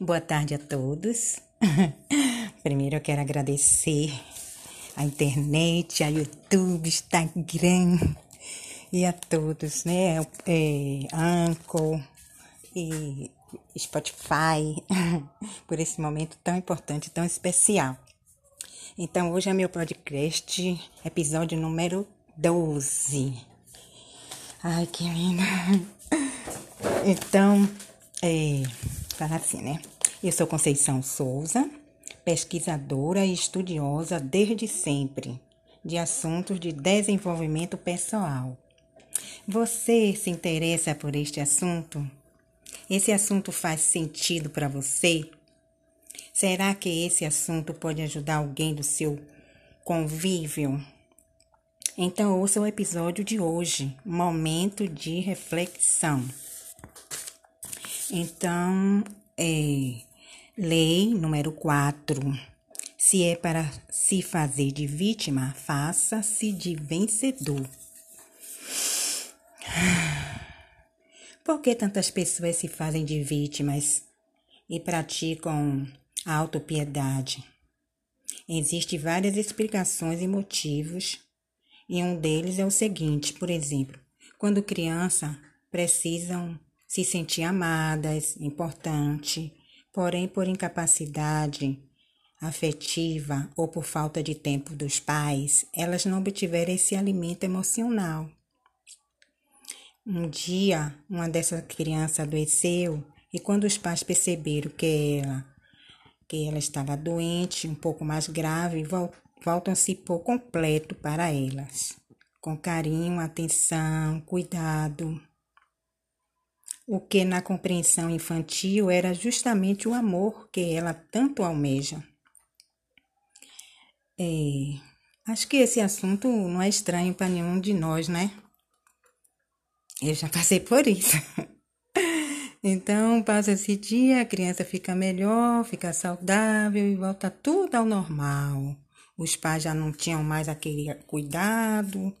Boa tarde a todos. Primeiro eu quero agradecer a internet, a YouTube, Instagram e a todos, né? É, Anchor e Spotify por esse momento tão importante, tão especial. Então, hoje é meu podcast, episódio número 12. Ai, que lindo. Então, é, fala assim, né? Eu sou Conceição Souza, pesquisadora e estudiosa desde sempre de assuntos de desenvolvimento pessoal. Você se interessa por este assunto? Esse assunto faz sentido para você? Será que esse assunto pode ajudar alguém do seu convívio? Então, ouça o episódio de hoje, Momento de Reflexão. Então, é, lei número 4. Se é para se fazer de vítima, faça-se de vencedor. Por que tantas pessoas se fazem de vítimas e praticam a autopiedade? Existem várias explicações e motivos, e um deles é o seguinte: por exemplo, quando criança precisam se sentir amadas, importante, porém por incapacidade afetiva ou por falta de tempo dos pais, elas não obtiveram esse alimento emocional. Um dia, uma dessas crianças adoeceu e quando os pais perceberam que ela que ela estava doente, um pouco mais grave, voltam a se pôr completo para elas, com carinho, atenção, cuidado o que na compreensão infantil era justamente o amor que ela tanto almeja. É, acho que esse assunto não é estranho para nenhum de nós, né? Eu já passei por isso. Então, passa esse dia, a criança fica melhor, fica saudável e volta tudo ao normal. Os pais já não tinham mais aquele cuidado,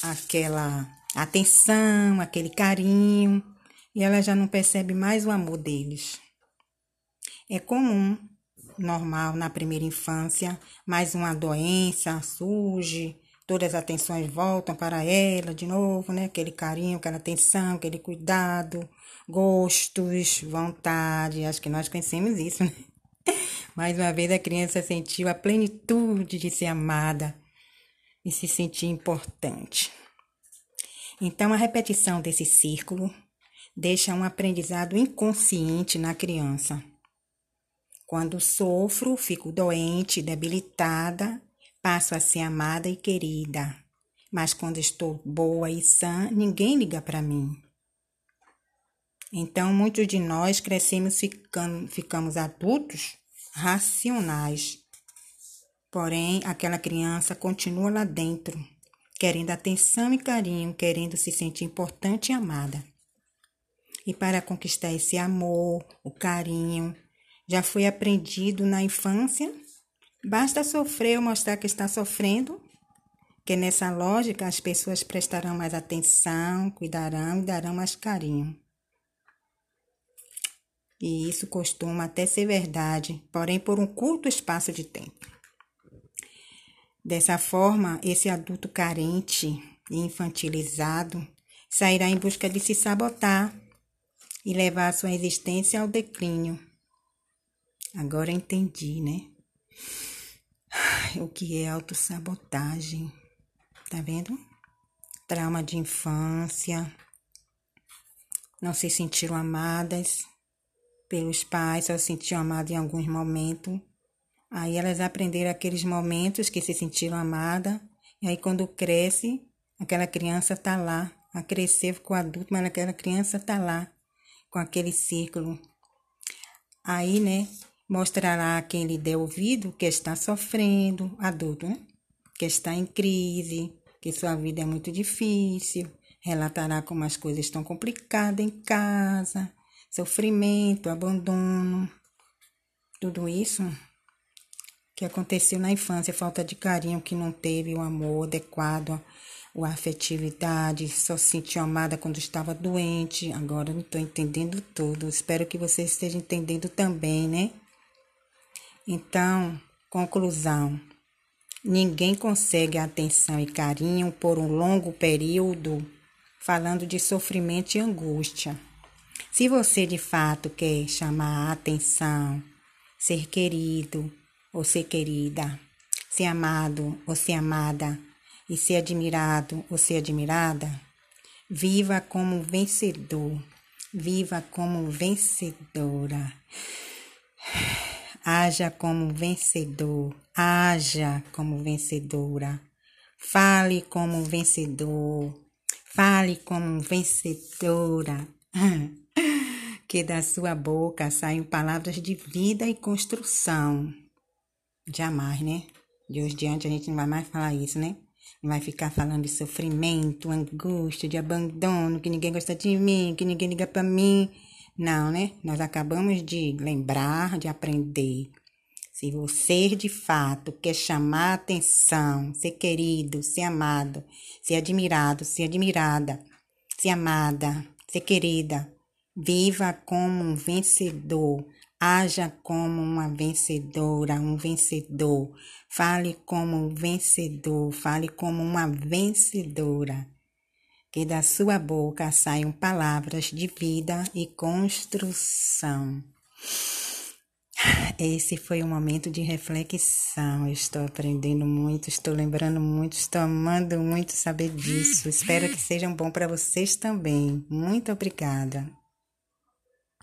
aquela atenção, aquele carinho, e ela já não percebe mais o amor deles. É comum, normal na primeira infância, mais uma doença surge, todas as atenções voltam para ela de novo, né? Aquele carinho, aquela atenção, aquele cuidado, gostos, vontade. Acho que nós conhecemos isso, né? Mais uma vez a criança sentiu a plenitude de ser amada e se sentir importante. Então, a repetição desse círculo deixa um aprendizado inconsciente na criança. Quando sofro, fico doente, debilitada, passo a ser amada e querida. Mas quando estou boa e sã, ninguém liga para mim. Então, muitos de nós crescemos ficando, ficamos adultos racionais. Porém, aquela criança continua lá dentro querendo atenção e carinho, querendo se sentir importante e amada. E para conquistar esse amor, o carinho, já foi aprendido na infância? Basta sofrer ou mostrar que está sofrendo, que nessa lógica as pessoas prestarão mais atenção, cuidarão e darão mais carinho. E isso costuma até ser verdade, porém por um curto espaço de tempo. Dessa forma, esse adulto carente e infantilizado sairá em busca de se sabotar e levar a sua existência ao declínio. Agora entendi, né? O que é autossabotagem? Tá vendo? Trauma de infância, não se sentiram amadas pelos pais, só se sentiram amadas em alguns momentos Aí elas aprenderam aqueles momentos que se sentiram amada. E aí quando cresce, aquela criança tá lá. A crescer ficou adulto, mas aquela criança tá lá com aquele círculo. Aí, né, mostrará a quem lhe der ouvido que está sofrendo, adulto, né? Que está em crise, que sua vida é muito difícil, relatará como as coisas estão complicadas em casa, sofrimento, abandono, tudo isso que aconteceu na infância, falta de carinho que não teve, o amor adequado, ou afetividade, só sentiu amada quando estava doente. Agora não estou entendendo tudo. Espero que você esteja entendendo também, né? Então, conclusão. Ninguém consegue atenção e carinho por um longo período falando de sofrimento e angústia. Se você de fato quer chamar a atenção, ser querido ser querida, ser amado ou ser amada e ser admirado ou ser admirada, viva como vencedor, viva como vencedora. Haja como vencedor, haja como vencedora. Fale como vencedor, fale como vencedora. Que da sua boca saiam palavras de vida e construção. Jamais, né? De hoje diante a gente não vai mais falar isso, né? Não vai ficar falando de sofrimento, angústia, de abandono, que ninguém gosta de mim, que ninguém liga para mim. Não, né? Nós acabamos de lembrar, de aprender. Se você de fato quer chamar atenção, ser querido, ser amado, ser admirado, ser admirada, ser amada, ser querida, viva como um vencedor, haja como uma vencedora, um vencedor, fale como um vencedor, fale como uma vencedora que da sua boca saiam palavras de vida e construção. Esse foi um momento de reflexão. estou aprendendo muito, estou lembrando muito, estou amando muito saber disso. Espero que seja bom para vocês também. Muito obrigada.